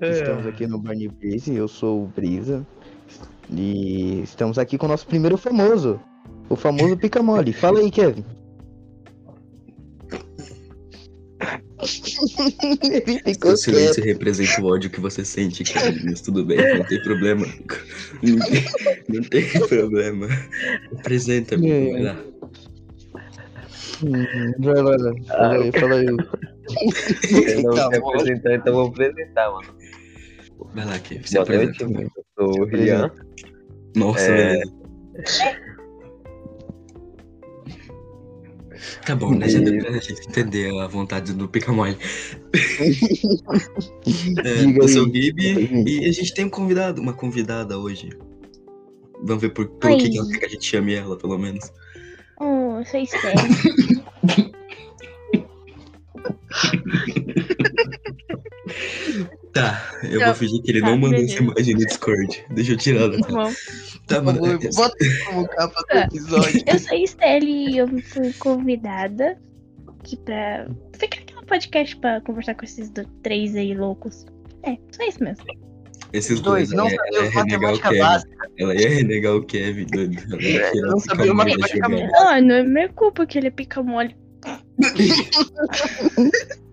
É. Estamos aqui no Barney Blaze, eu sou o Brisa. E estamos aqui com o nosso primeiro famoso. O famoso Pica Mole. Fala aí, Kevin. Ele ficou Seu silêncio representa o ódio que você sente, Kevin, mas tudo bem, não tem problema. Não tem, não tem problema. Apresenta-me, É. vai lá. Hum, Vai lá, fala aí, fala aí. Eu não Tá apresentar, então vou apresentar, mano. Vai lá, Kevin, se Boa apresenta. noite, eu sou o Rian. Nossa, É. beleza. Tá bom, né? Já deu pra gente entender a vontade do Pica-Mole. É, eu sou o. Gibi e a gente tem um convidado, uma convidada hoje. Vamos ver por, pelo Oi. que, que ela quer que a gente chame ela, pelo menos. Oh, eu sou Estelle. Tá, eu Tá, vou fingir que ele tá, não mandou beleza. essa imagem no Discord. Deixa eu tirar ela. Tá, Bom, tá mano. favor, é- bota como capa do episódio. eu sou Estelle e eu fui convidada aqui pra ficar aqui no podcast pra conversar com esses do- três aí loucos. É, só isso mesmo. Esses Dois, dois, não o matemática Kevin. básica. Ela ia renegar o Kevin, doido. Ela ia tirar não sabia matemática jogada. Ah, não é minha culpa que ele é pica mole.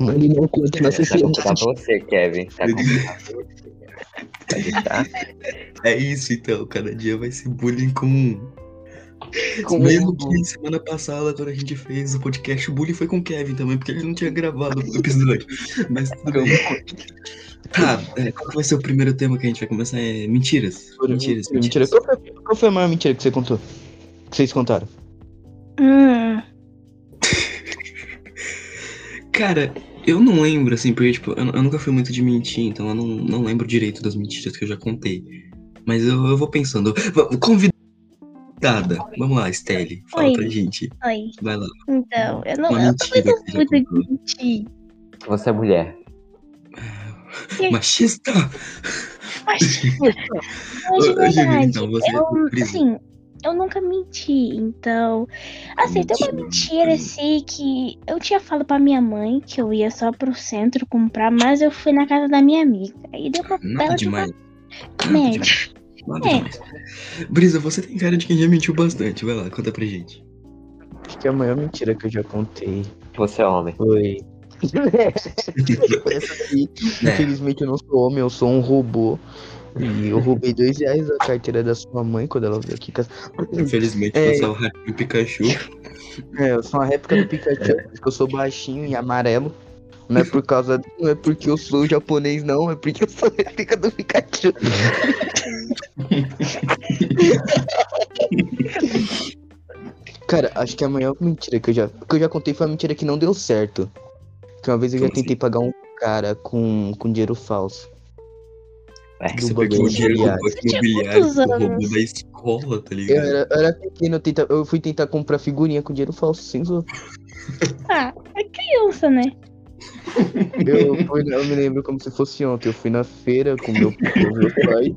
Mole não conta na Tá sociedade. pra você, Kevin. Tá deixar? É isso, então. Cada dia vai ser bullying com. Com Mesmo um- que semana passada, quando a gente fez o podcast, o bullying foi com o Kevin também, porque ele não tinha gravado o episódio. Mas tudo bem. Tá, é, qual vai ser o primeiro tema que a gente vai começar? É mentiras. Mentiras, Mentira. mentiras. Qual foi, qual foi a maior mentira que você contou? Que vocês contaram? Hum, Cara, eu não lembro, assim, porque, tipo, eu, eu nunca fui muito de mentir, então eu não, não lembro direito das mentiras que eu já contei. Mas eu, eu vou pensando. Convidada. Vamos lá, Stelle. Fala Oi. pra gente. oi. Vai lá. Então, eu não Uma eu mentira muito contou. mentir. Você é mulher. Machista? Mas, mas de verdade, então, você- eu, Brisa. assim, eu nunca menti, então... Assim, tem uma mentira, assim, que eu tinha falado pra minha mãe que eu ia só pro centro comprar, mas eu fui na casa da minha amiga. Aí deu pra Nada ela demais. tipo, Nada médio. demais. Nada É. demais. Brisa, você tem cara de quem já mentiu bastante. Vai lá, conta pra gente. Acho que a maior mentira que eu já contei Você é homem. foi. É. infelizmente eu não sou homem, eu sou um robô. E eu roubei dois reais da carteira da sua mãe quando ela veio aqui. Infelizmente, É. você é o ratinho Pikachu. É, eu sou uma réplica do Pikachu, porque eu sou baixinho e amarelo. Não é por causa. Não é porque eu sou japonês, não, é porque eu sou réplica do Pikachu. Cara, acho que a maior mentira que eu já. que eu já contei foi uma mentira que não deu certo. Que uma vez eu já Como assim? tentei pagar um cara com, com dinheiro falso. É. Do Você pegou o dinheiro do banco imobiliário que roubou da escola, tá Eu ligado? era, eu era pequeno, eu, tenta, eu fui tentar comprar figurinha com dinheiro falso, sem zoar. Ah, é criança, né? Eu, fui, eu me lembro como se fosse ontem. Eu fui na feira com meu, com meu pai.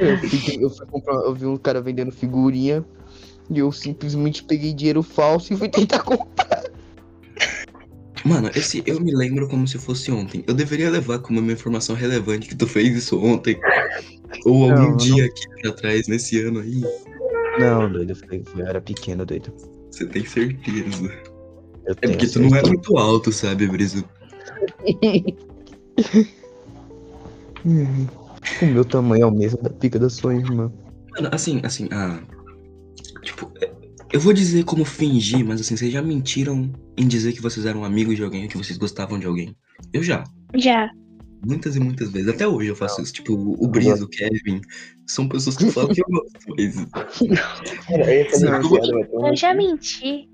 Eu fui, eu fui comprar, eu vi um cara vendendo figurinha. E eu simplesmente peguei dinheiro falso e fui tentar comprar. Mano, esse eu me lembro como se fosse ontem. Eu deveria levar como uma informação relevante que tu fez isso ontem. Ou Não, algum dia aqui pra trás, nesse ano aí. Não, doido, foi, eu era pequeno, doido. Você tem certeza. Eu É porque tu não é certeza. muito alto, sabe, Briso? O meu tamanho é o mesmo da pica da sua irmã. Mano, assim, assim, ah. Tipo, é- eu vou dizer como fingir, mas assim, vocês já mentiram em dizer que vocês eram amigos de alguém ou que vocês gostavam de alguém? Eu já. Já. Muitas e muitas vezes. Até hoje eu faço isso. Tipo, o Briso, o Kevin. São pessoas que falam que eu gosto, mas. Cara, eu Não, eu Eu já menti.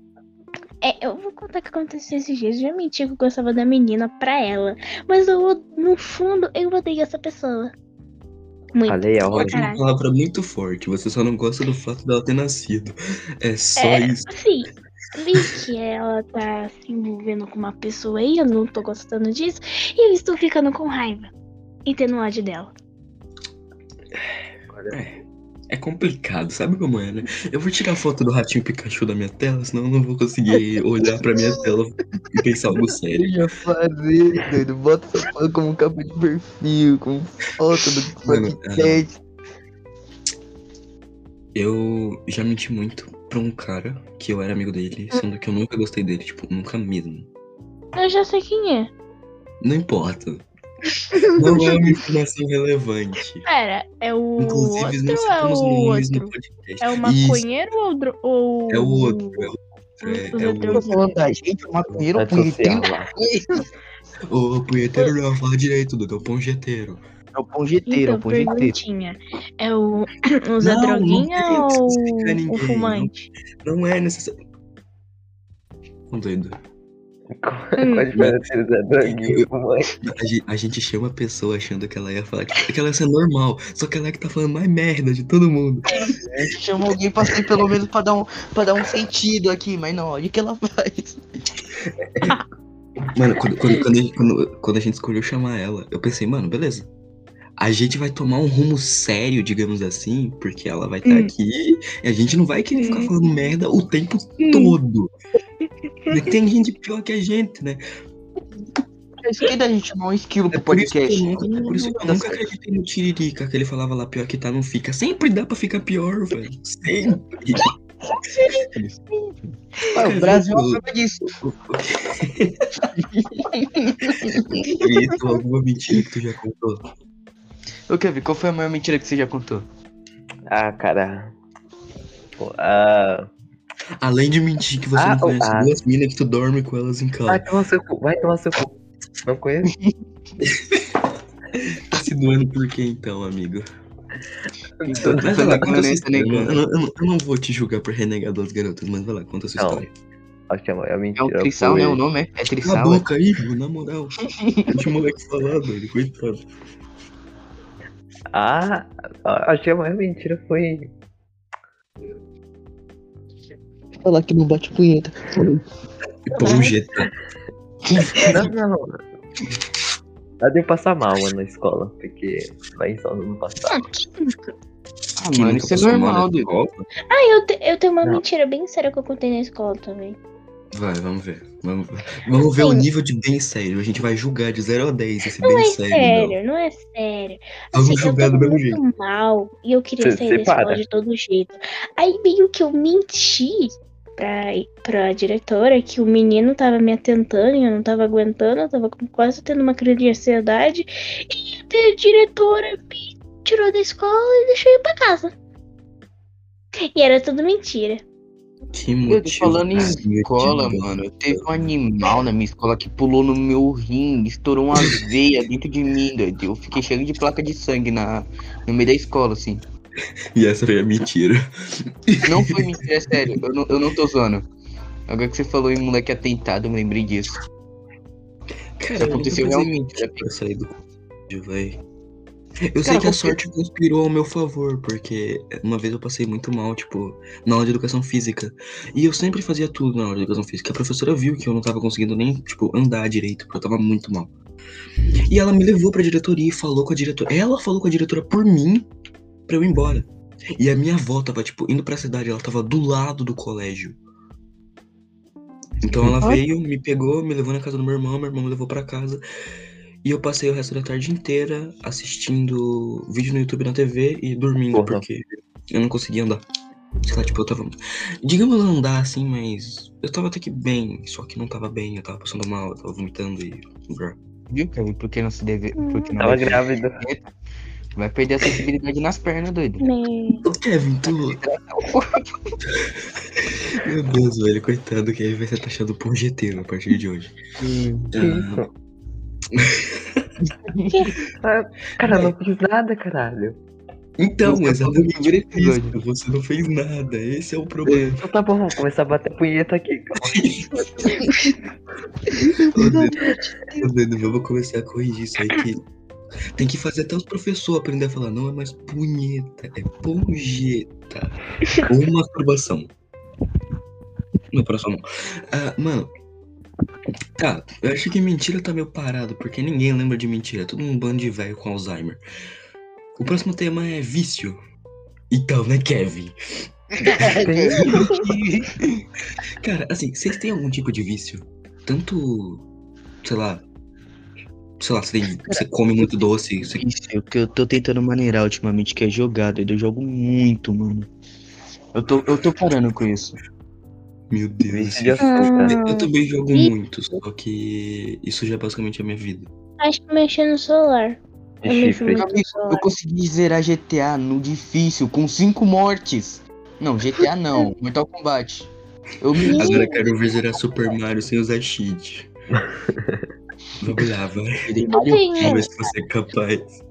É, eu vou contar o que aconteceu esses dias. Eu já menti que eu gostava da menina pra ela. Mas eu, no fundo, eu odeio essa pessoa. Muito. Falei. Pode uma palavra muito forte. Você só não gosta do fato dela ter nascido. É só É, isso. Assim, vi que ela tá se envolvendo com uma pessoa aí, eu não tô gostando disso. E eu estou ficando com raiva. E tendo ódio dela. É. é complicado, sabe como é, né? Eu vou tirar foto do ratinho Pikachu da minha tela, senão eu não vou conseguir olhar pra minha tela e pensar algo sério. Eu ia fazer, doido. Bota essa foto como capa de perfil, como foto do Mano, podcast. Eu já menti muito pra um cara que eu era amigo dele, sendo que eu nunca gostei dele, tipo, nunca mesmo. Eu já sei quem é. Não importa. Não é uma informação relevante. Pera, é o Inclusive, outro não ou é citamos o outro? É o Isso, maconheiro ou, o dro- ou é o outro. É o outro. É, é o outro. falando da gente, o maconheiro, o punheteiro. Ô, punheteiro não, fala direito, Dudu, é o ponjeteiro. É o ponjeteiro, é o Então, ponjeteiro. perguntinha. É o usa Não, droguinha não tem que ou o fumante? Não é necessário. Tô doido. Qual a diferença entre droguinha e fumante? A gente, chama a pessoa achando que ela ia falar que, que ela ia ser normal, só que ela é que tá falando mais merda de todo mundo. Chama alguém pra ser pelo menos pra dar um, pra dar um sentido aqui, mas não, olha o que ela faz. Mano, quando, quando, quando, a gente, quando, quando a gente escolheu chamar ela, eu pensei, mano, beleza. A gente vai tomar um rumo sério, digamos assim, porque ela vai estar Hum. aqui e a gente não vai querer ficar Hum. falando merda o tempo Hum. todo. Tem gente pior que a gente, né? É isso que da gente um esquilo É pro por isso que podcast. eu nunca, é por isso que eu nunca acreditei no Tiririca, que ele falava lá, pior que tá, não fica. Sempre dá pra ficar pior, velho. Sempre. Ah, o Brasil é uma prova disso. Isso, alguma mentira que tu já contou. Ô, Kevin, qual foi a maior mentira que você já contou? Ah, cara. Pô, ah, Além de mentir que você Ah, não conhece ah. duas minas que tu dorme com elas em vai casa. tomar seu cu, vai tomar seu cu. Não conheço? Tá se doando por quê então, amigo? Então, vai lá, conta sua história. Eu, não- eu não- eu não vou te julgar por renegar duas garotas, mas vai lá, conta a sua Não. história. Acho que a maior É o mentira Trissal, foi... né? O nome é? É Cala a Trissal. é? boca aí, mano, na moral. Deixa o moleque falar, doido, coitado. Ah, acho que a maior mentira foi... Falar que não bate punheta. Ponjeta. Não, não. Ela deu passar mal, mano, na escola, porque lá em São Paulo não passava. Ah, Quem mano, isso é normal, na dude. escola? Ah, eu, te- eu tenho uma Não. mentira bem séria que eu contei na escola também. Vai, vamos ver. Vamos ver, vamos ver o nível de bem sério. A gente vai julgar de 0 a 10 esse Não bem é sério. não. sério, não é sério. Vamos Assim, eu julgar do mesmo muito mal e eu queria Cê- sair cê da escola para. de todo jeito. Aí meio que eu menti pra, pra diretora que o menino tava me atentando e eu não tava aguentando, eu tava com- quase tendo uma crise de ansiedade. E a diretora me tirou da escola e deixou eu ir pra casa. E era tudo mentira. Que Eu motivo. tô falando em escola, mano. Teve um animal na minha escola que pulou no meu rim, estourou uma veia dentro de mim, doido. Eu fiquei cheio de placa de sangue na, no meio da escola, assim. E essa foi a mentira. Não foi mentira, é sério. Eu não, eu não tô zoando. Agora que você falou em moleque atentado, eu me lembrei disso. Cara, Isso aconteceu eu realmente. pra sair do colégio, véi. Eu sei Cara, que a sorte conspirou ao meu favor, porque uma vez eu passei muito mal, tipo, na aula de educação física. E eu sempre fazia tudo na aula de educação física. A professora viu que eu não tava conseguindo nem, tipo, andar direito, porque eu tava muito mal. E ela me levou pra diretoria e falou com a diretora. Ela falou com a diretora por mim pra eu ir embora. E a minha avó tava, tipo, indo pra cidade, ela tava do lado do colégio. Então ela Ah. veio, me pegou, me levou na casa do meu irmão, meu irmão me levou pra casa. E eu passei o resto da tarde inteira assistindo vídeo no YouTube na TV e dormindo, Porra. porque eu não conseguia andar. Sei lá, tipo, eu tava. Digamos andar assim, mas eu tava até que bem, só que não tava bem, eu tava passando mal, eu tava vomitando e. Viu, Kevin? Porque não se deve. Porque não Tava deve- grávida. Vai perder a sensibilidade nas pernas, doido. Me... Ô Kevin, tu. Meu Deus, velho, coitado, Kevin vai ser taxado por GT a partir de hoje. Que Ah, cara, eu não fiz nada, caralho. Então, Você no primeiro isso. episódio. Você não fez nada, esse é o problema. Então tá bom, vamos começar a bater punheta aqui. Ô, Dedo, ô, Dedo, vamos começar a corrigir isso aí que tem que fazer até os professores aprender a falar, não é mais punheta, é ponjeta. Ou masturbação. No próximo. Ah, mano. Tá, eu acho que mentira tá meio parado, porque ninguém lembra de mentira. É todo um bando de velho com Alzheimer. O próximo tema é vício. Então, né, Kevin? Cara, assim, vocês têm algum tipo de vício? Tanto, sei lá, sei lá, você, tem- você come muito doce, você... Isso, é o que eu tô tentando maneirar ultimamente, que é jogar, doido. Eu jogo muito, mano. Eu tô, eu tô parando com isso. Meu Deus. Vício de açúcar. Eu, eu também jogo Ih. muito, só que isso já é basicamente a minha vida. Acho que mexer no celular. Eu no celular. Eu consegui zerar GTA no difícil, com cinco mortes. Não, GTA não, Mortal Kombat. Eu me Agora eu quero ver zerar Super Mario sem usar cheat. Vamos lá, Eu. Vamos ver se você é capaz.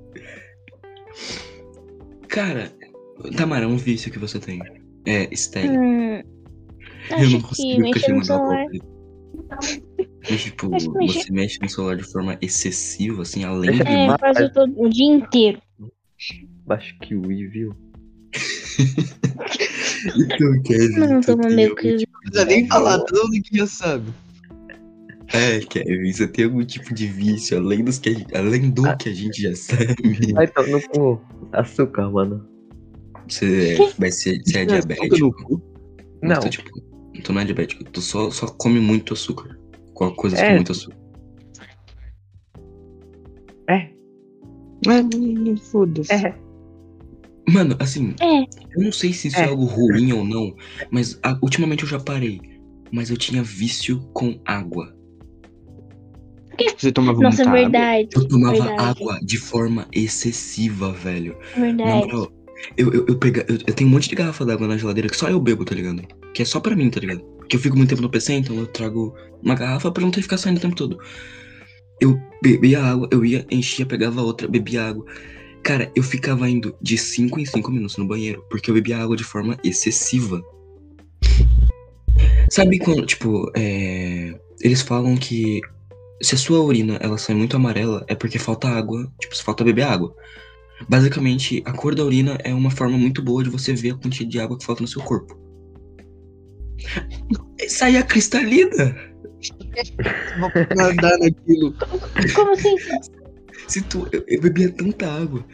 Cara, Tamara, um vício que você tem. É stag. Hum, Eu acho não que consigo mexer no celular. Mas, tipo, Acho que mexer- você mexe no celular de forma excessiva, assim, além do. É, Mas- quase todo o dia inteiro. Acho que o viu? Então, Kevin, Não, tu tô meio que- Não precisa de nem falar, todo mundo que já sabe. É, Kevin, você tem algum tipo de vício, além, dos que a gente- além do Ah. que a gente já sabe. Vai tomar no cu. Açúcar, mano. Você vai ser, você é diabético. cu. Não. Tu, tipo, tu não é diabético, tu só, só come muito açúcar. Com coisas É. com muito açúcar. É, É, foda-se. é. Mano, assim, É. eu não sei se isso é, É. algo ruim ou não, mas ah, ultimamente eu já parei. Mas eu tinha vício com água. Você tomava Nossa, muita água? verdade. Eu tomava verdade, água de forma excessiva, velho. Na Verdade. moral, eu, eu, eu, pega, eu, eu tenho um monte de garrafa d'água na geladeira que só eu bebo, tá ligado? Que é só pra mim, tá ligado? Porque eu fico muito tempo no PC, então eu trago uma garrafa pra não ter que ficar saindo o tempo todo. Eu bebia água, eu ia, enchia, pegava outra, bebia água. Cara, eu ficava indo de 5 em 5 minutos no banheiro, porque eu bebia água de forma excessiva. Sabe quando, tipo, é, eles falam que se a sua urina ela sai muito amarela, é porque falta água, tipo, se falta beber água. Basicamente, a cor da urina é uma forma muito boa de você ver a quantidade de água que falta no seu corpo. Saía cristalina! Vou nadar naquilo. Como assim? Se tu, eu, eu bebia tanta água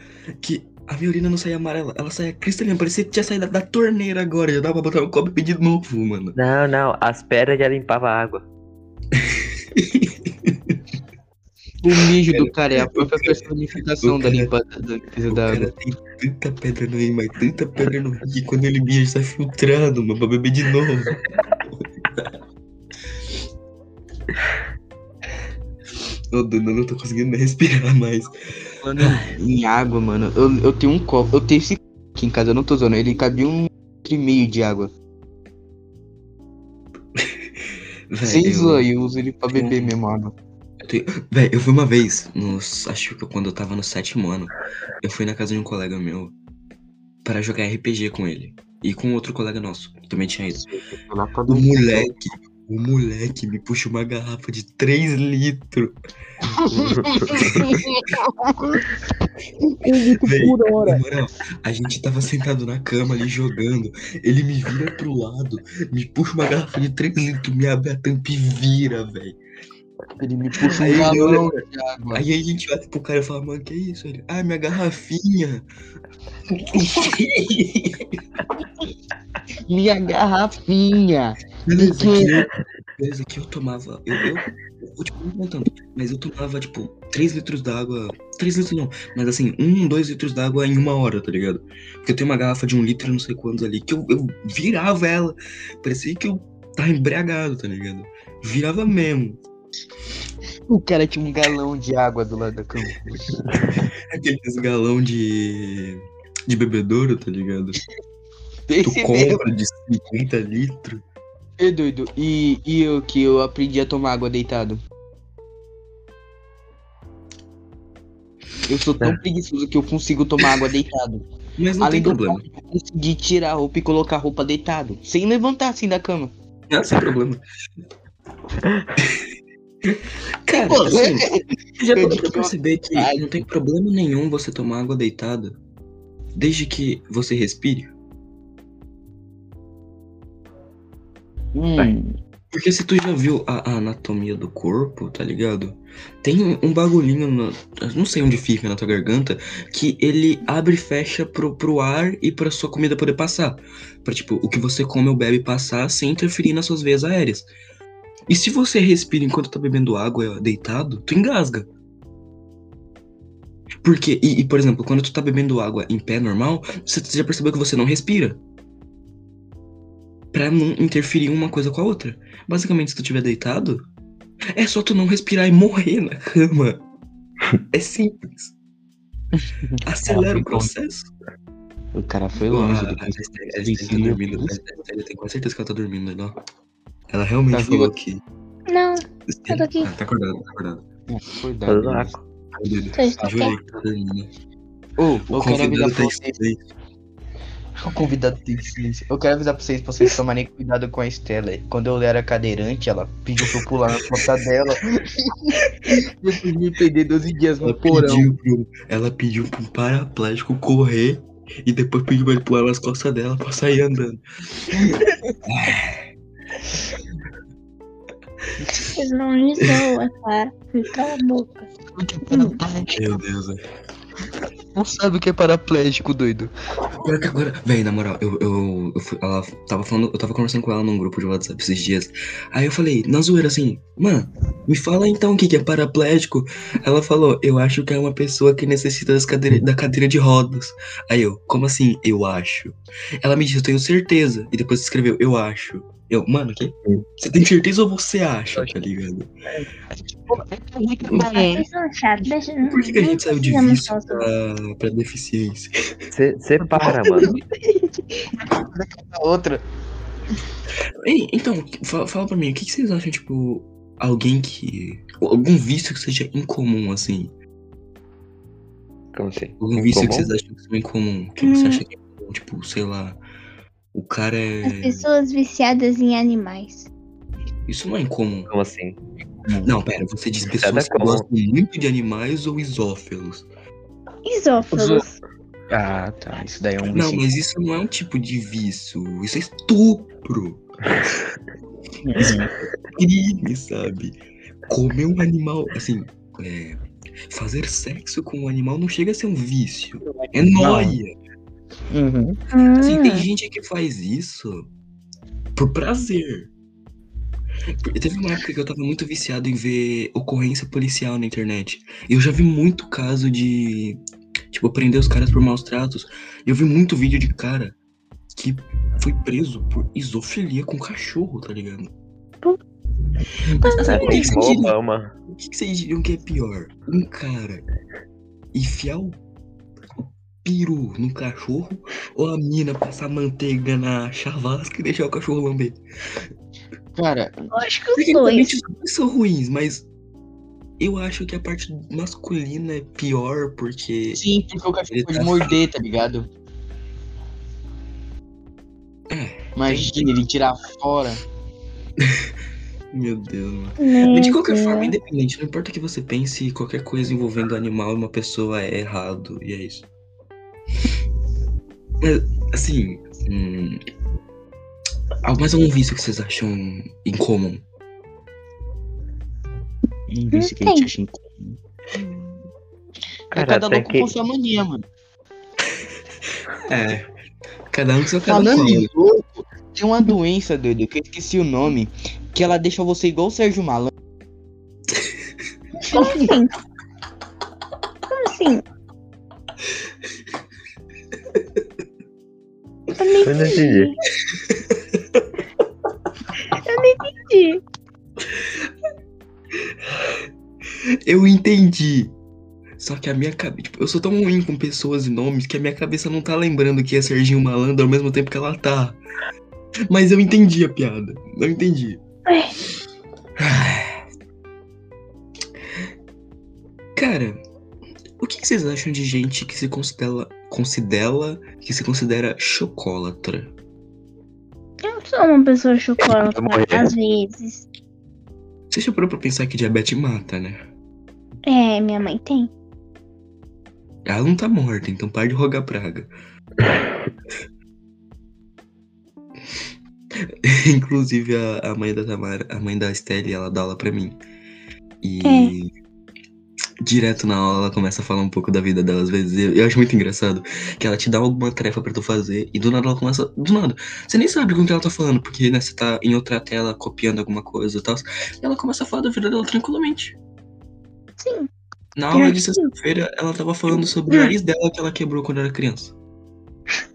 que a minha urina não saía amarela, ela saía cristalina, parecia que tinha saído da, da torneira agora, já dava pra botar no copo e pedir de novo, mano. Não, não. As pedras já limpavam a água. O mijo do cara é a própria personificação da limpa da limpeza da água. tem tanta pedra no rim, mas tanta pedra no rim que quando ele mija sai filtrando, mano, pra beber de novo. Ô, Dudu, eu não tô conseguindo respirar mais. Falando em água, mano, eu, eu tenho um copo. Eu tenho esse aqui em casa, eu não tô usando. Ele cabia um litro e meio de água. Sem zoar, eu uso ele pra beber mesmo água. Eu tenho- Véi, eu fui uma vez, nos, acho que quando eu tava no sétimo ano, eu fui na casa de um colega meu para jogar RPG com ele. E com outro colega nosso, que também tinha ido. O moleque, o moleque me puxa uma garrafa de 3 litros. Véi, por hora. na moral, a gente tava sentado na cama ali jogando. Ele me vira pro lado, me puxa uma garrafa de 3 litros, me abre a tampa e vira, velho. Ele me puxa Aí um galão de água. Aí a gente olha pro cara e fala, mano, que isso? Ele, ah, minha garrafinha. Minha garrafinha. Beleza, Que- beleza, que eu tomava. Eu, eu, eu tipo, não contando, mas eu tomava, tipo, 3 litros d'água. 3 litros não, mas assim, 1, 2 litros d'água em uma hora, tá ligado? Porque eu tenho uma garrafa de um litro e não sei quantos ali, que eu, eu virava ela. Parecia que eu tava embriagado, tá ligado? Virava mesmo. O cara tinha um galão de água do lado da cama. Aqueles galão de. de bebedouro, tá ligado? Tu Esse mesmo. compra de 50 litros. É doido. E, e eu que eu aprendi a tomar água deitado. Eu sou tão preguiçoso que eu consigo tomar água deitado. Mas não Além tem do problema. eu consegui tirar a roupa e colocar a roupa deitado. Sem levantar assim da cama. Não, sem problema. Cara, Pô, assim, já eu parou pra perceber que não tem problema nenhum você tomar água deitada, desde que você respire. Hum. Porque se tu já viu a, a anatomia do corpo, tá ligado? Tem um bagulhinho, na- não sei onde fica na tua garganta, que ele abre e fecha pro, pro ar e pra sua comida poder passar. Pra, tipo, o que você come ou bebe passar sem interferir nas suas veias aéreas. E se você respira enquanto tá bebendo água deitado, tu engasga. Porque, e, e, por exemplo, quando tu tá bebendo água em pé normal, você já percebeu que você não respira. Pra não interferir uma coisa com a outra. Basicamente, se tu estiver deitado, é só tu não respirar e morrer na cama. É simples. Acelera o processo. O cara foi Ah, longe. a depois Estelle- a tá ensina dormindo. Eu tenho quase certeza que ela tá dormindo ó. Ela realmente Tá falou viva? que. Não, Estelle- tô aqui. Ah, tá acordada, tá acordada. Acordado. Tá doido. Tô estou Jurei que tá dormindo. Ô, O eu quero convidado avisar tá pra vocês. silêncio. O convidado tem silêncio. Eu quero avisar pra vocês, pra vocês tomarem cuidado com a Estela. Quando eu era cadeirante, ela pediu pra eu pular na costa dela. Depois me perder 12 dias Ela no porão. pediu, pro, ela pediu pro paraplégico correr e depois pediu pra ele pular nas costas dela pra sair andando. Vocês não me zoam, cara. Cala a boca. Meu Deus, velho. Não sabe o que é paraplégico, doido. Pior que agora, velho, na moral, eu, eu, eu fui- ela tava falando, eu tava conversando com ela num grupo de WhatsApp esses dias. Aí eu falei, na zoeira assim, mano, me fala então o que, que é paraplégico. Ela falou, eu acho que é uma pessoa que necessita das cadeira, da cadeira de rodas. Aí eu, como assim, eu acho? Ela me disse, eu tenho certeza. E depois escreveu, eu acho. Eu, mano, o quê? Você tem certeza ou você acha, tá ligado? Deixa, Por que, que a gente saiu de vício sobre pra, pra deficiência? Você separa, mano. Outra. Ei, então, fala, pra mim, o que, que vocês acham, tipo, alguém que. Algum vício que seja incomum, assim? Como assim? Algum vício que Incomum? vocês acham que seja incomum? Que você Hum. acha que é incomum? Tipo, sei lá. O cara As é. pessoas viciadas em animais. Isso não é incomum. Como assim? Não, pera, você diz pessoas é que comum. gostam muito de animais ou isófilos? Isófilos. Ah, tá. Isso daí é um Não, vício. mas isso não é um tipo de vício. Isso é estupro. crime, sabe? Comer um animal, assim, é, fazer sexo com um animal não chega a ser um vício. É nóia. Uhum. Assim, tem Hum, gente que faz isso por prazer. Teve uma época que eu tava muito viciado em ver ocorrência policial na internet. E eu já vi muito caso de, tipo, prender os caras por maus tratos. E eu vi muito vídeo de cara que foi preso por isofilia com cachorro, tá ligado? Mas sabe o que, que vocês diriam? O que, que vocês diriam que é pior? Um cara enfiar o peru no cachorro ou a mina passar manteiga na chavasca e deixar o cachorro lamber? Cara, eu acho que os dois. são ruins, mas eu acho que a parte masculina é pior porque. sim, porque o cachorro Ele pode tá- morder, tá ligado? É. Imagina ele tirar fora. Meu Deus, mano. Mas de qualquer forma, independente, não importa o que você pense, qualquer coisa envolvendo animal e uma pessoa é errado, e é isso. Mas, assim. Hum, mais algum vício que vocês acham incomum? Um vício que a gente acha incomum. É Cara, cada até louco que- com sua mania, mano. É. Cada um com seu cada Falando louco, tem uma doença, doido, que eu esqueci o nome, que ela deixa você igual o Sérgio Malandro. Como assim? Como assim? Eu não Eu não entendi. entendi. Eu entendi. Só que a minha cabeça. Tipo, eu sou tão ruim com pessoas e nomes que a minha cabeça não tá lembrando que é Serginho Malandro ao mesmo tempo que ela tá. Mas eu entendi a piada. Eu entendi. Cara, o que que vocês acham de gente que se considera. Considera. que se considera chocólatra? Eu sou uma pessoa morri. às vezes. Você já parou pra pensar que diabetes mata, né? É, minha mãe tem. Ela não tá morta, então para de rogar praga. Inclusive, a, a mãe da Tamara, a mãe da Estelle, ela dá aula pra mim. E direto na aula ela começa a falar um pouco da vida dela, às vezes. Eu, eu acho muito engraçado que ela te dá alguma tarefa pra tu fazer e do nada ela começa. Do nada. Você nem sabe com o que ela tá falando, porque né, você tá em outra tela copiando alguma coisa e tal. E ela começa a falar da vida dela tranquilamente. Sim. Na aula de sexta-feira, ela tava falando sobre o nariz dela que ela quebrou quando era criança.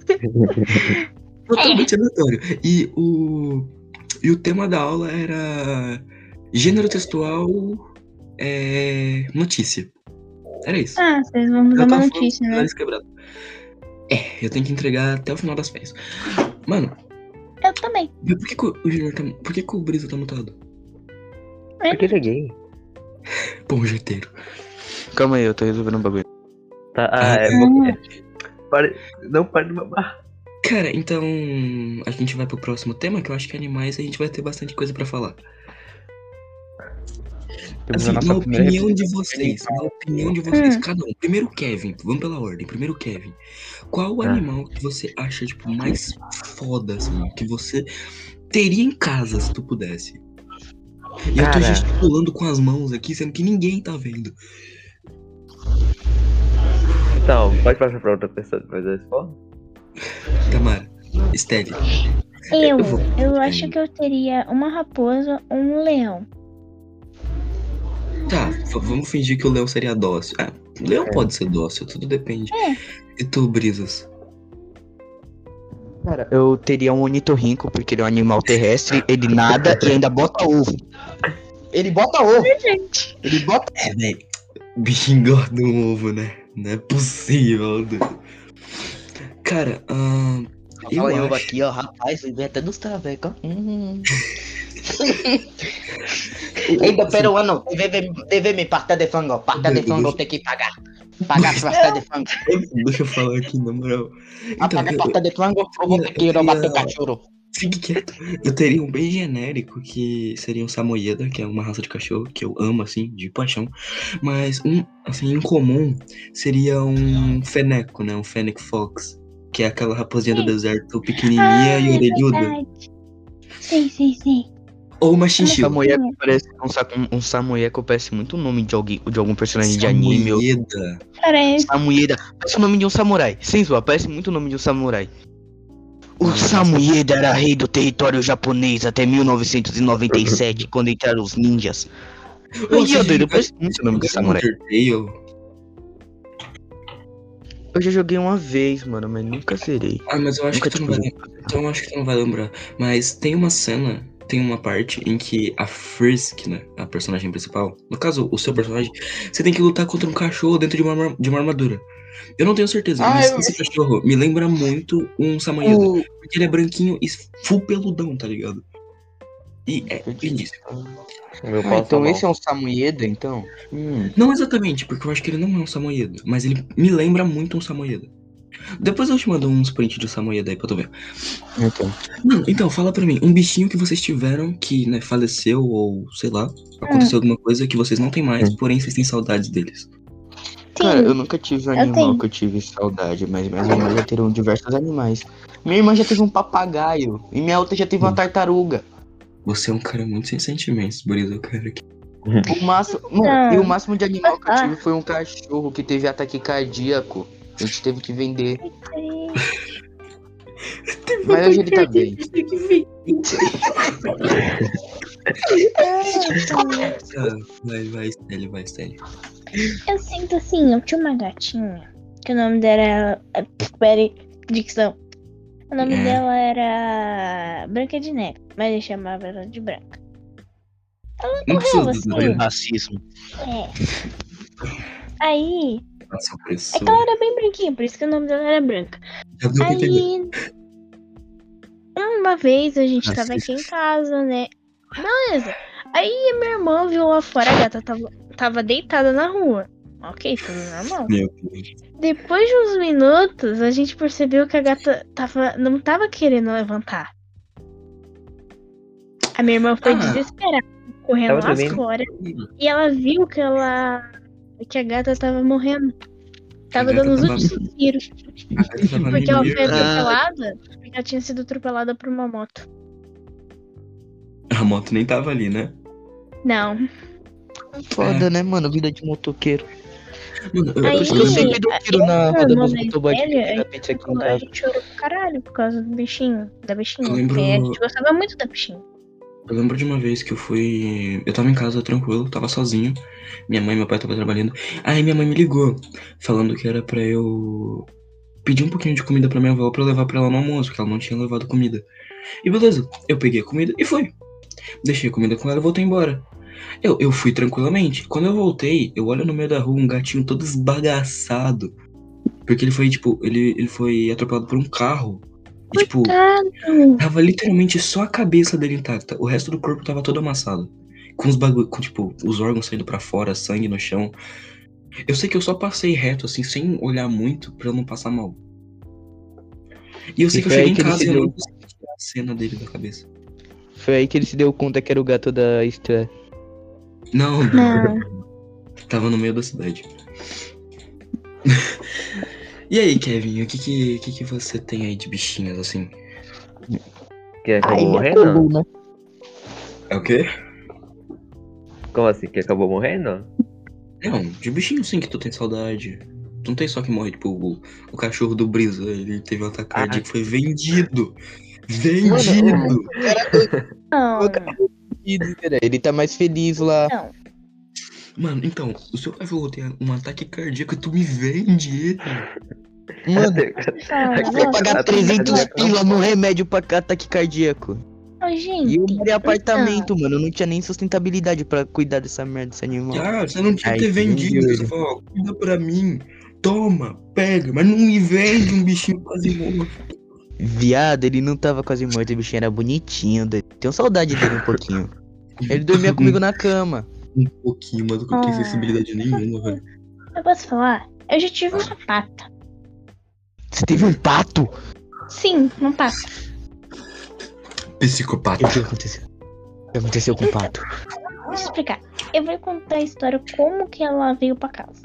Totalmente aleatório. E o, e o tema da aula era gênero textual é, notícia. Era isso. Ah, vocês vão mudar uma notícia, né? quebrado. É, eu tenho que entregar até o final das férias. Mano, Eu também. por que, que o Junior tá. Por que, que o Brisa tá mutado? Porque ele é gay. Bom, jeiteiro. Calma aí, eu tô resolvendo um bagulho. Tá, ah, é bom. é. Pare... Não pare de mamar. Cara, então a gente vai pro próximo tema, que eu acho que animais a gente vai ter bastante coisa pra falar. Temos Assim, a nossa na primeira opinião de vocês, na opinião de vocês, Hum. cada um. Primeiro Kevin, vamos pela ordem. Primeiro Kevin, qual o Ah. animal que você acha, tipo, mais foda, assim, que você teria em casa se tu pudesse? E eu tô Cara. gesticulando com as mãos aqui, sendo que ninguém tá vendo. Então, pode passar pra outra pessoa depois da escola? Tamara, Estelle, Eu, Eu vou- eu acho que eu teria uma raposa ou um leão. Tá, vamos fingir que o leão seria dócil. Ah, o leão É. pode ser dócil, tudo depende. É. E tu, Brisas? Cara, eu teria um ornitorrinco, porque ele é um animal terrestre, ele nada e ainda bota ovo. Ele bota ovo, Gente. ele bota. É, velho, o bichinho engorda um ovo, né? Não é possível? Cara, ahn, eu Olha ovo acho... aqui, ó, rapaz, vem até dos travecos, ó. Hum. Ainda peruano, deve, deve me pasta de fango, pasta de fango tem que pagar. Pagar pasta de fango. Deixa eu falar aqui, na moral. A Então, pagar eu, pasta de fango, eu vou ter que roubar teu cachorro. fique quieto. Eu teria um bem genérico, que seria um Samoyeda, que é uma raça de cachorro, que eu amo, assim, de paixão. Mas um, assim, incomum seria um Feneco, né? Um Fennec Fox. Que é aquela raposinha do deserto pequenininha e é orelhuda. verdade. Sim, sim, sim. Ou uma Um chinchila. samoyeco parece, um, sa- um, samoyeco parece muito o nome de alguém, de algum personagem de anime. Samoyeda. Parece. Samoyeda, parece o nome de um samurai. Sem zoar, parece muito o nome de um samurai. O. Samoyeda era rei do território japonês até 1997, quando entraram os ninjas. Eu doido, parece muito o nome de Jogaram samurai. Eu já joguei uma vez, mano, mas nunca zerei. Ah, mas eu acho Nunca que tu não vai lembrar. Então eu acho que tu não vai lembrar. Mas tem uma cena, tem uma parte em que a Frisk, né? A personagem principal, no caso, o seu personagem, você tem que lutar contra um cachorro dentro de uma, de uma armadura. Eu não tenho certeza, Ah, mas eu- esse cachorro me lembra muito um Samoyeda. O... Porque ele é branquinho e full peludão, tá ligado? E é lindíssimo. O meu Ah, pau então tá esse é um Samoyeda, então? Hum. Não exatamente, porque eu acho que ele não é um Samoyeda, mas ele me lembra muito um Samoyeda. Depois eu te mando uns print de Samoyeda aí pra tu ver. Então. Não, então, fala pra mim, um bichinho que vocês tiveram que, né, faleceu ou, sei lá, aconteceu alguma coisa que vocês não têm mais, porém vocês têm saudades deles. Cara, eu nunca tive um eu animal tenho. que eu tive saudade, mas minhas irmãs já tiveram diversos animais. Minha irmã já teve um papagaio e minha outra já teve uma tartaruga. Você é um cara muito sem sentimentos, Brisa, cara. que- O máximo, mano, Não. e o máximo de animal que eu Ah. tive foi um cachorro que teve ataque cardíaco. A gente teve que vender. Mas hoje ele tá bem. Vai, vai, Stelle, vai, Stelle. Eu sinto assim, eu tinha uma gatinha, que o nome dela era. eh, Peraí, dicção. O nome É. dela era Branca de Neve, mas eu chamava ela de Branca. Não precisa Morreu, assim. Racismo. É. Aí, é que ela era bem branquinha, por isso que o nome dela era Branca. Entender. Aí, uma vez a gente tava Racista. aqui em casa, né? Beleza. Aí a minha irmã viu lá fora, a gata tava, tava deitada na rua. Ok, tudo normal. Meu Deus. Depois de uns minutos, a gente percebeu que a gata tava, não tava querendo levantar. A minha irmã foi Ah. desesperada, correndo Tava lá dormindo. fora. E ela viu que ela. Que a gata tava morrendo. Tava dando os últimos tava Porque ela foi mimimi. atropelada. Porque ela tinha sido atropelada por uma moto. A moto nem tava ali, né? Não. Foda, né, mano? Vida de motoqueiro. Mano, eu, É Aí, por isso que eu sempre dou tiro na eu, roda dos motoboys aqui em A gente chorou pro caralho por causa do bichinho. Da bichinha. Eu lembro- A gente gostava muito da bichinha. Eu lembro de uma vez que eu fui. Eu tava em casa tranquilo, tava sozinho. Minha mãe e meu pai tava trabalhando. Aí minha mãe me ligou, falando que era pra eu pedir um pouquinho de comida pra minha avó pra eu levar pra ela no almoço, que ela não tinha levado comida. E beleza, eu peguei a comida e fui. Deixei a comida com ela e voltei embora. Eu, eu fui tranquilamente. Quando eu voltei, eu olho no meio da rua um gatinho todo esbagaçado. Porque ele foi, tipo, ele, ele foi atropelado por um carro. E, tipo, tava literalmente só a cabeça dele intacta. O resto do corpo tava todo amassado. Com os bagulho, com, tipo, os órgãos saindo pra fora, sangue no chão. Eu sei que eu só passei reto, assim, sem olhar muito, pra eu não passar mal. E eu sei E que eu cheguei em casa e eu deu- não consegui tirar a cena dele da cabeça. Foi aí que ele se deu conta que era o gato da Esther. Não, Não. Tava no meio da cidade. e aí, Kevin, o que que, que que você tem aí de bichinhos, assim? Que acabou Ai, morrendo? coluna. É o quê? Como assim? Que acabou morrendo? Não, de bichinho sim que tu tem saudade. Tu não tem só que morre, tipo, o, o cachorro do Brisa, ele teve um ataque Ah. cardíaco, foi vendido. Vendido! Não. Ele tá mais feliz lá. Mano, então, o seu cachorro tem um ataque cardíaco e tu me vende ele. Mano, Ah, vai nossa. pagar 300 pila no remédio pra ataque cardíaco. Ô, gente. E eu morei em apartamento, então. mano. Eu não tinha nem sustentabilidade pra cuidar dessa merda, desse animal. Ah, você não tinha que ter vendido. Você falou, ó, cuida pra mim. Toma, pega, mas não me vende um bichinho quase morto. Viado, ele não tava quase morto, o bichinho era bonitinho. doido. Tenho saudade dele um pouquinho. Ele dormia comigo na cama. Um pouquinho, mas eu não tenho Ah. sensibilidade nenhuma, velho. Eu posso falar? Eu já tive uma pata. Você teve um pato? Sim, uma pata. Psicopata. O que aconteceu? O que aconteceu com o pato? Deixa eu explicar. Eu vou contar a história como que ela veio pra casa.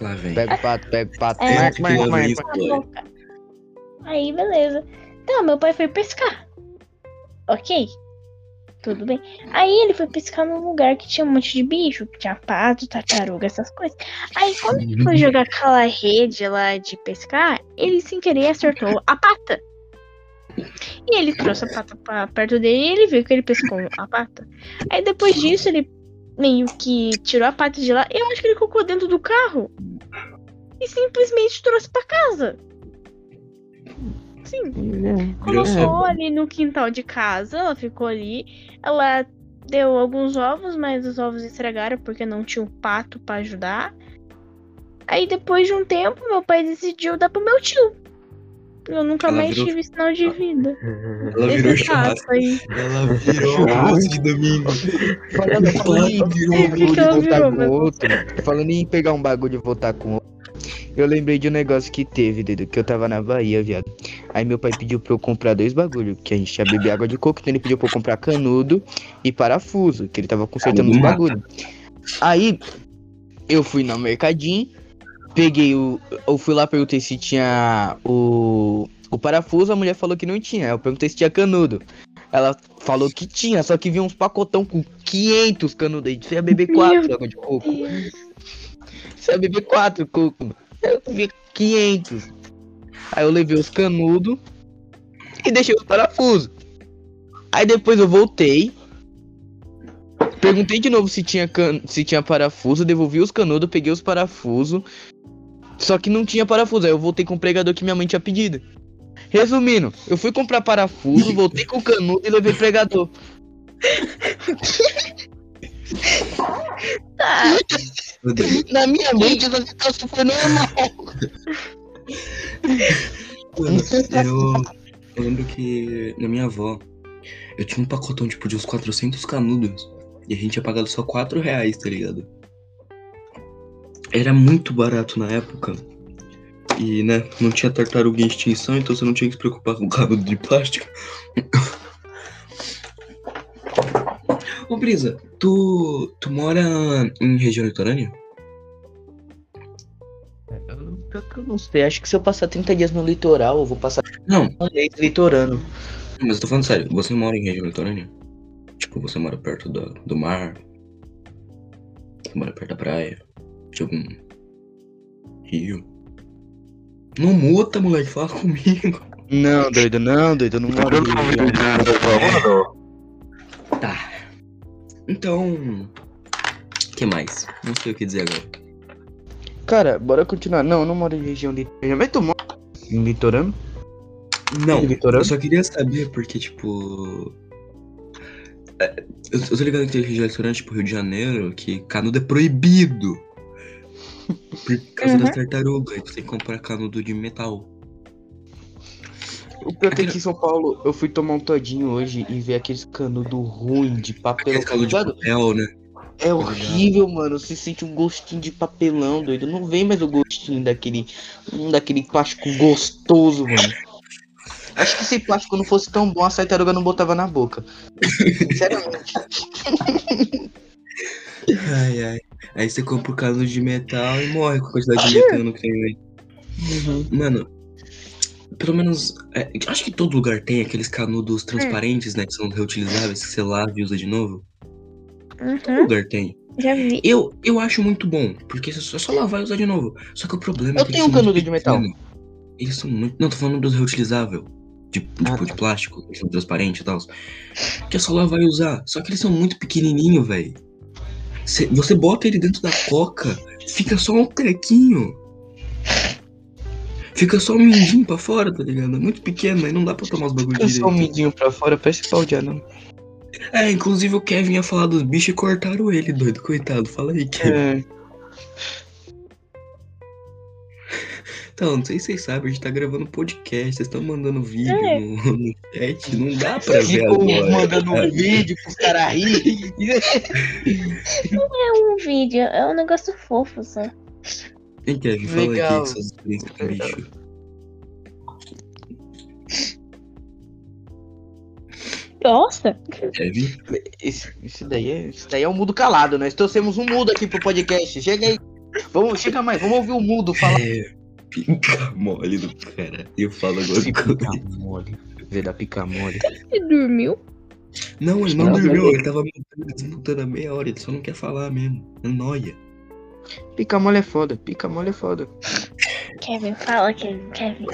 Lá vem. Pega o pato, pega o pato. É. Marca, marca, marca. Aí, beleza. Então, meu pai foi pescar. Ok? Tudo bem. Aí ele foi pescar num lugar que tinha um monte de bicho, que tinha pato, tartaruga, essas coisas. Aí quando ele foi jogar aquela rede lá de pescar, ele sem querer acertou a pata. E ele trouxe a pata pra perto dele e ele viu que ele pescou a pata. Aí depois disso ele meio que tirou a pata de lá. Eu acho que ele colocou dentro do carro. E simplesmente trouxe pra casa. Sim. Só- Colocou ali no quintal de casa, ela ficou ali. Ela deu alguns ovos, mas os ovos estragaram porque não tinha um pato pra ajudar. Aí depois de um tempo, meu pai decidiu dar pro meu tio. Eu nunca Ela mais virou- tive sinal de vida. Ela virou Esse churrasco. aí. Ela virou almoço de domingo. Falando, falando um de voltar virou, com meu outro. Falando em pegar um bagulho e voltar com outro. Eu lembrei de um negócio que teve, dedo, que eu tava na Bahia, viado. Aí meu pai pediu pra eu comprar dois bagulhos, que a gente ia beber água de coco, então ele pediu pra eu comprar canudo e parafuso, que ele tava consertando os Canudo bagulhos. Aí eu fui no mercadinho, peguei o. Eu fui lá, perguntei se tinha o. O parafuso, a mulher falou que não tinha. Eu perguntei se tinha canudo. Ela falou que tinha, só que vinha uns pacotão com 500 canudos. A gente ia beber 4 água de coco. Você ia beber 4 coco. mano. Eu vi 500. Aí eu levei os canudos e deixei os parafusos. Aí depois eu voltei. Perguntei de novo se tinha, can... se tinha parafuso, devolvi os canudos, peguei os parafusos. Só que não tinha parafuso. Aí eu voltei com o pregador que minha mãe tinha pedido. Resumindo, eu fui comprar parafuso, voltei com o canudo e levei pregador. Tá. Na minha mente, essa situação foi normal. Mano, eu, eu lembro que na minha avó, eu tinha um pacotão tipo de uns 400 canudos. E a gente tinha pagado só 4 reais, tá ligado? Era muito barato na época. E, né, não tinha tartaruga em extinção, então você não tinha que se preocupar com canudo de plástico. Ô, Brisa, tu, tu mora em região litorânea? Pior que eu não sei, acho que se eu passar 30 dias no litoral, eu vou passar Não, um mês litorano. Mas eu tô falando sério, você mora em região litorânea? Tipo, você mora perto do, do mar? Você mora perto da praia? De algum rio? Não muta, moleque, fala comigo. Não, doido, não, doido, eu não moro em região. Tá. Então. O que mais? Não sei o que dizer agora. Cara, bora continuar. Não, eu não moro em região litorânea. Mas tu mora em litorâneo? Não, Litorâneo? eu só queria saber porque, tipo. é, Eu, eu tô ligado que tem região litorânea, tipo Rio de Janeiro, que canudo é proibido. Por causa Uhum. das tartarugas, tu tem que comprar canudo de metal. O pior é que aqui em São Paulo, eu fui tomar um todinho hoje e ver aqueles canudo ruim de papelão. Aquele canudo de papel, né? É horrível, mano. Você sente um gostinho de papelão, doido. Não vem mais o gostinho daquele, hum, daquele plástico gostoso, mano. Acho que se plástico não fosse tão bom, a tartaruga não botava na boca. Sinceramente. Ai, ai. Aí você compra o canudo de metal e morre com a quantidade de metano que tem aí. Mano, pelo menos. é, acho que todo lugar tem aqueles canudos transparentes, né? Que são reutilizáveis, que você lava e usa de novo. Todo Uhum, lugar tem. já vi. Eu, eu acho muito bom, porque você só, só lavar e usar de novo. Só que o problema é Eu que tenho eles um canudo de metal. pequenos. Eles são muito. Não, tô falando dos reutilizáveis. De, tipo, Ah, de tá. plástico, que são transparentes e tal. Que é só lavar e usar. Só que eles são muito pequenininhos, velho. Você bota ele dentro da coca, fica só um trequinho. Fica só um mindinho pra fora, tá ligado? É muito pequeno, aí não dá pra tomar os bagulhos Eu só um direito. midinho pra fora, parece pau de anão. É, inclusive o Kevin ia falar dos bichos e cortaram ele, doido. Coitado, fala aí, Kevin. É. Então, não sei se vocês sabem, a gente tá gravando podcast, vocês estão mandando vídeo É. no, no chat, não dá pra ver agora. mandando um vídeo pros caras rir. É um vídeo, é um negócio fofo só. Hein, Kevin, fala aí Legal. que suas experiências com bicho. Nossa, Kevin? Esse, esse daí é, esse daí é um mudo calado. Nós trouxemos um mudo aqui pro podcast. Chega aí. Vamos, chega mais, vamos ouvir o mudo falar. É, pica mole do cara. Eu falo agora pica ele. mole. Vê da pica mole. ele dormiu? Não, ele não Não, dormiu, ele tava mutando, desmutando há meia hora, ele só não quer falar mesmo. É nóia. Pica mole é foda. Pica mole é foda. Kevin, fala, Kevin, Kevin.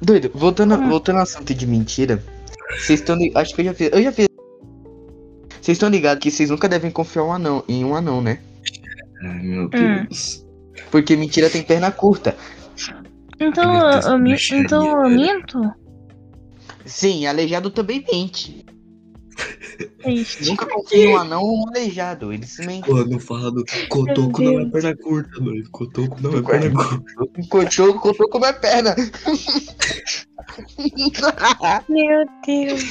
Doido, voltando, Ah. voltando ao assunto de mentira. Vocês estão ligados. Acho que eu já fiz. Eu já fiz. Vocês estão ligados que vocês nunca devem confiar um anão, em um anão, né? Ai, meu Hum. Deus. Porque mentira tem perna curta. Então, eu, mi- bruxaria, então eu minto? Sim, aleijado também mente. Triste. Nunca confie um anão ou um aleijado. Eles mentem. Pô, não fala do cotoco não é perna curta, doido. Cotoco não é perna curta. Encotou, encontrou com a minha perna. Meu Deus.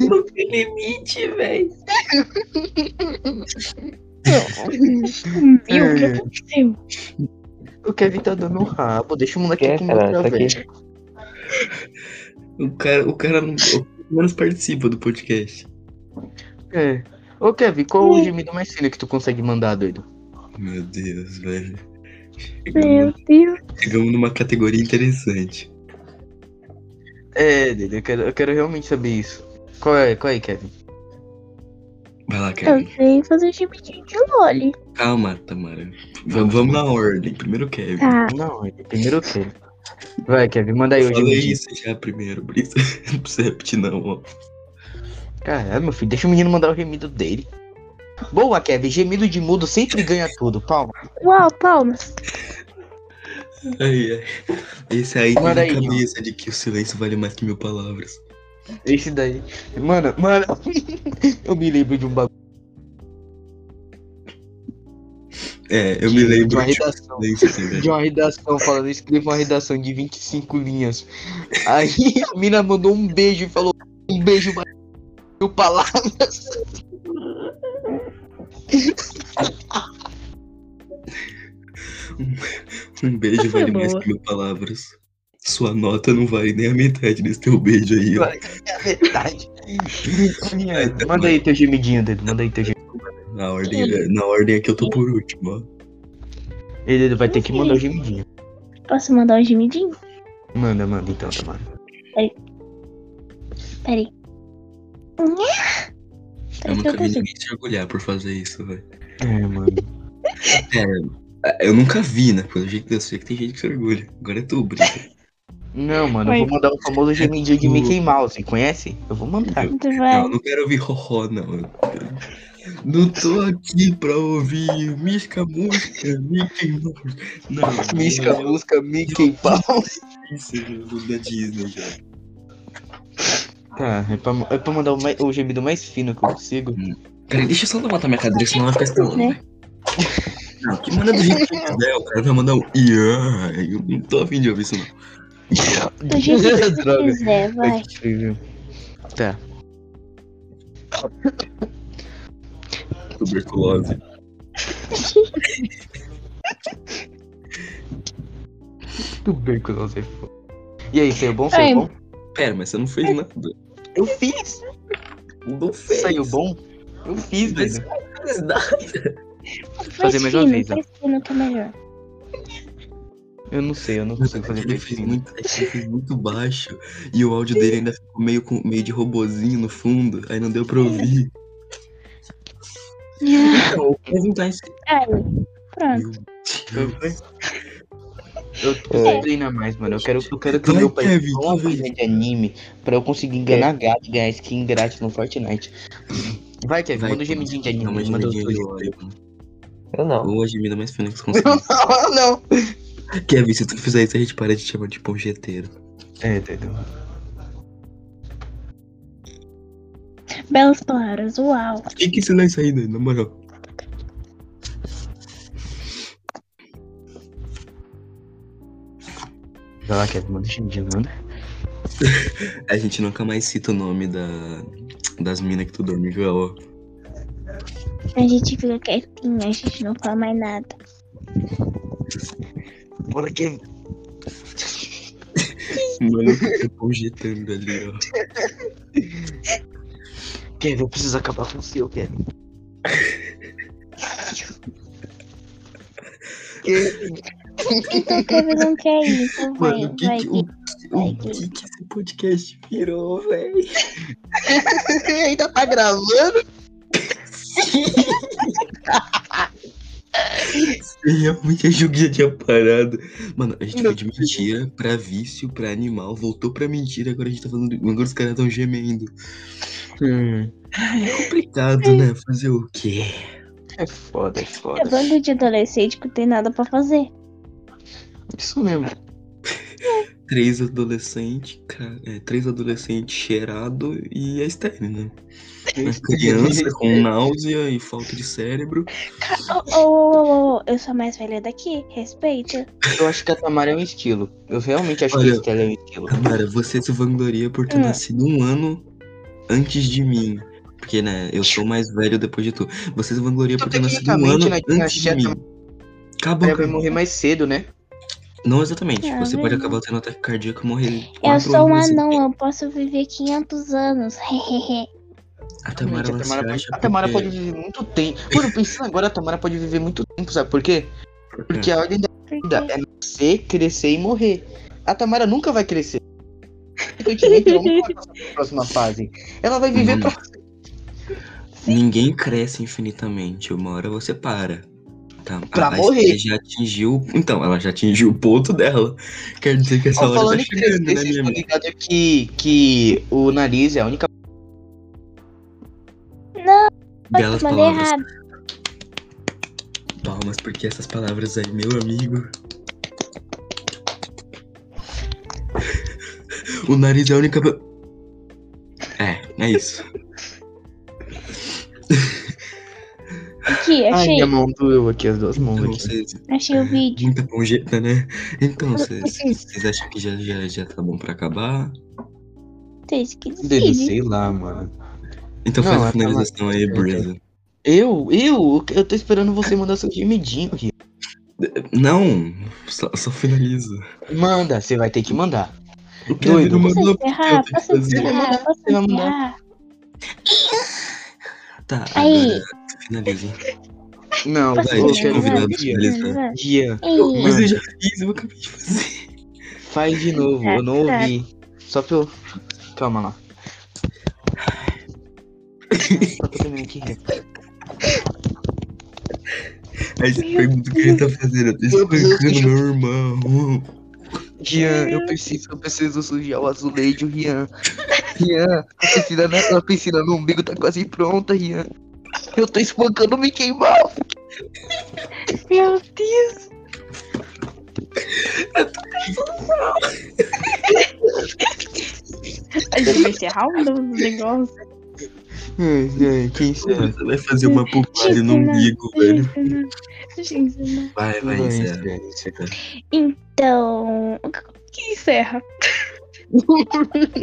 Não tem limite, velho. Viu o que aconteceu? o Kevin tá dando um rabo. Deixa o moleque Que é, com cara? outra Tá aqui. velha. O cara, o cara não, o menos participa do podcast. É. Ô Kevin, qual o gemido mais fino que tu consegue mandar, doido? Meu Deus, velho. Meu Chegamos, Deus. chegamos numa categoria interessante. É, doido, eu quero, eu quero realmente saber isso. Qual é, qual é, Kevin? Vai lá, Eu Kevin. sei fazer gemidinho de loli. Calma, Tamara. Vamos, vamos na ordem. Primeiro o Kevin. Tá. Não, é primeiro o Kevin. Vai, Kevin, manda aí o Fala gemidinho. isso já primeiro, Brisa. Não precisa repetir, não, ó. Caralho, meu filho, deixa o menino mandar o gemido dele. Boa, Kevin, gemido de mudo sempre ganha tudo, palma. Uau, palmas. Ai. Esse aí tem Manda a aí, cabeça de que o silêncio vale mais que mil palavras. Esse daí. Mano, mano, eu me lembro de um bagulho. É, eu de- me De lembro uma de redação. silêncio também. De uma redação falando, escreva uma redação de 25 linhas. Aí a mina mandou um beijo e falou: um beijo vale mil palavras. Um beijo vale mais Boa. que mil palavras. Sua nota não vale nem a metade desse teu beijo aí, ó. É a verdade. Manda aí teu gemidinho, dedo. Manda aí teu gemidinho. Na ordem, na ordem é que eu tô por último, ó. Ele vai ter que mandar o gemidinho. Posso mandar um gemidinho? Manda, manda então, Tamara. Peraí. Peraí nunca eu vi consigo. ninguém se orgulhar por fazer isso, velho. É, mano. É, eu nunca vi, né? Pelo jeito que eu sei que tem gente que se orgulha. Agora é tu, Brito. Não, mano, eu vou mandar o famoso gemidinho de Mickey Mouse, conhece? Eu vou mandar. Vai. eu não quero ouvir roró, não. Eu- Não tô aqui pra ouvir Misca Música, Mickey Mouse. Não, não, música Mickey Mouse. Isso é da Disney já. Tá, é pra, é pra mandar o, mais- o gemido mais fino que eu consigo. Peraí, deixa eu só levantar minha cadeira, senão ela vai ficar estalando. Né? Não, que manda do jeito que quiser, o cara vai mandar um yeah. Eu não tô afim de ouvir isso, não. Do jeito que Droga. quiser, vai. É. Tá. Tuberculose. Tuberculose é foda. E aí, saiu bom? Ai. Saiu bom? Pera, mas você não fez nada. Eu fiz. Não fez. Saiu bom? Eu fiz, Mas- velho. Faz fazer mais uma fino, vez, ó. faz fino que é melhor. Eu não sei, eu não consigo fazer Ele mais fez muito, ele fez muito baixo e o áudio dele ainda ficou meio, com, meio de robozinho no fundo, aí não deu pra ouvir. Então, mas então esse... Aí, pronto. Meu Deus. Eu preciso treinar mais, mano. Eu quero, eu quero que o meu pai uma coisa de anime pra eu conseguir enganar gato e ganhar skin grátis no Fortnite. Vai, Kevin, Vai, manda um gemidinho de anime. Uma manda óleo, mano. Eu não. Ou a gemida mais fina que você conseguir. Não, não. Kevin, se tu fizer isso, a gente para de te chamar de ponjeteiro. É, entendeu? Belas palavras, uau. Que que silêncio aí, né? Na moral. Vai lá, Kevin, manda gemidinho, manda. A gente nunca mais cita o nome da, das minas que tu dorme, viu? Ó, A gente fica quietinho, a gente não fala mais nada. Bora, Kevin. Mano, fica ponjetando ali, ó. Kevin, eu preciso acabar com o seu, Kevin. Kevin. Então o Kevin não quer ir, então vai, Mano, o que vai. que, o, o que que esse podcast virou, velho? Ainda tá gravando? Realmente a Ju já tinha parado. Mano, a gente Não. foi de mentira pra vício, pra animal, voltou pra mentira, agora a gente tá falando. Agora os caras tão gemendo. Hum, É complicado, né? Fazer o quê? é foda, é foda. É bando de adolescente que não tem nada pra fazer. Isso mesmo. Três adolescentes, é, três adolescentes cheirado e a estéreo, né? Uma criança com náusea e falta de cérebro. Ô, ô, ô, eu sou a mais velha daqui, respeita. Eu acho que a Tamara é um estilo. Eu realmente acho que Olha, a Estela é um estilo. Cara, você se vangloria por ter Hum. nascido um ano antes de mim. Porque, né, eu sou mais velho depois de tu. Você se vangloria Então, por ter nascido um ano né, antes de mim. Acabou. Ela vai morrer mais cedo, né? Não exatamente. Ah, você pode mas- acabar tendo ataque cardíaco e morrer. Eu sou um anos anão, eu posso viver 500 anos. A Tamara, a Tamara, pode, a Tamara porque- pode viver muito tempo. Mano, pensando agora, a Tamara pode viver muito tempo, sabe por quê? Porque a ordem da vida é nascer, crescer e morrer. A Tamara nunca vai crescer. Consequentemente, ela nunca vai passar pra próxima fase. Ela vai viver Hum. pra Ninguém cresce infinitamente. Uma hora você para. Tá? Pra a morrer. Já atingiu. Então, ela já atingiu o ponto dela. Quer dizer que essa Ó, hora falando tá chegando, né, minha amiga? ligados que, que o nariz é a única. Belas Mandei palavras. errado. Palmas, porque essas palavras aí, meu amigo. O nariz é a única. É, é isso. Aqui, Ai, achei. minha mão doeu aqui, as duas mãos Então, aqui. vocês. Achei o vídeo. Muita ponjeta, né? Então, vocês, acham que já, já, já tá bom pra acabar? Vocês que decidem. sei lá, mano. Então Não, faz a é finalização aí, Brisa. Eu, eu, eu tô esperando você mandar seu gemidinho aqui. Não, só, só finaliza. Manda, você vai ter que mandar. O Kevin Doido. não Posso mandou porque encerrar? que Posso fazer. Você vai mandar, encerrar? Posso você vai mandar. encerrar? Tá, Aí. agora finaliza. Não, Vai, deixa eu convidar pra finalizar. Gia. Mas eu já fiz, eu acabei de fazer. Faz de novo, eu não ouvi. Só pra eu. Calma lá. Só pra eu terminar aqui. Aí você pergunta o que ele tá fazendo. Eu tô espancando meu irmão. Rian, eu preciso, eu preciso sujar o azulejo, Rian. Rian, a piscina, né? a piscina no umbigo tá quase pronta, Rian. Eu tô espancando o Mickey Mouse. Meu Deus. A gente vai encerrar o negócio. Ai, ai, quem será? Você vai fazer uma pulpária no umbigo, velho. Eu. Vai, vai, encerra, Então. O que encerra?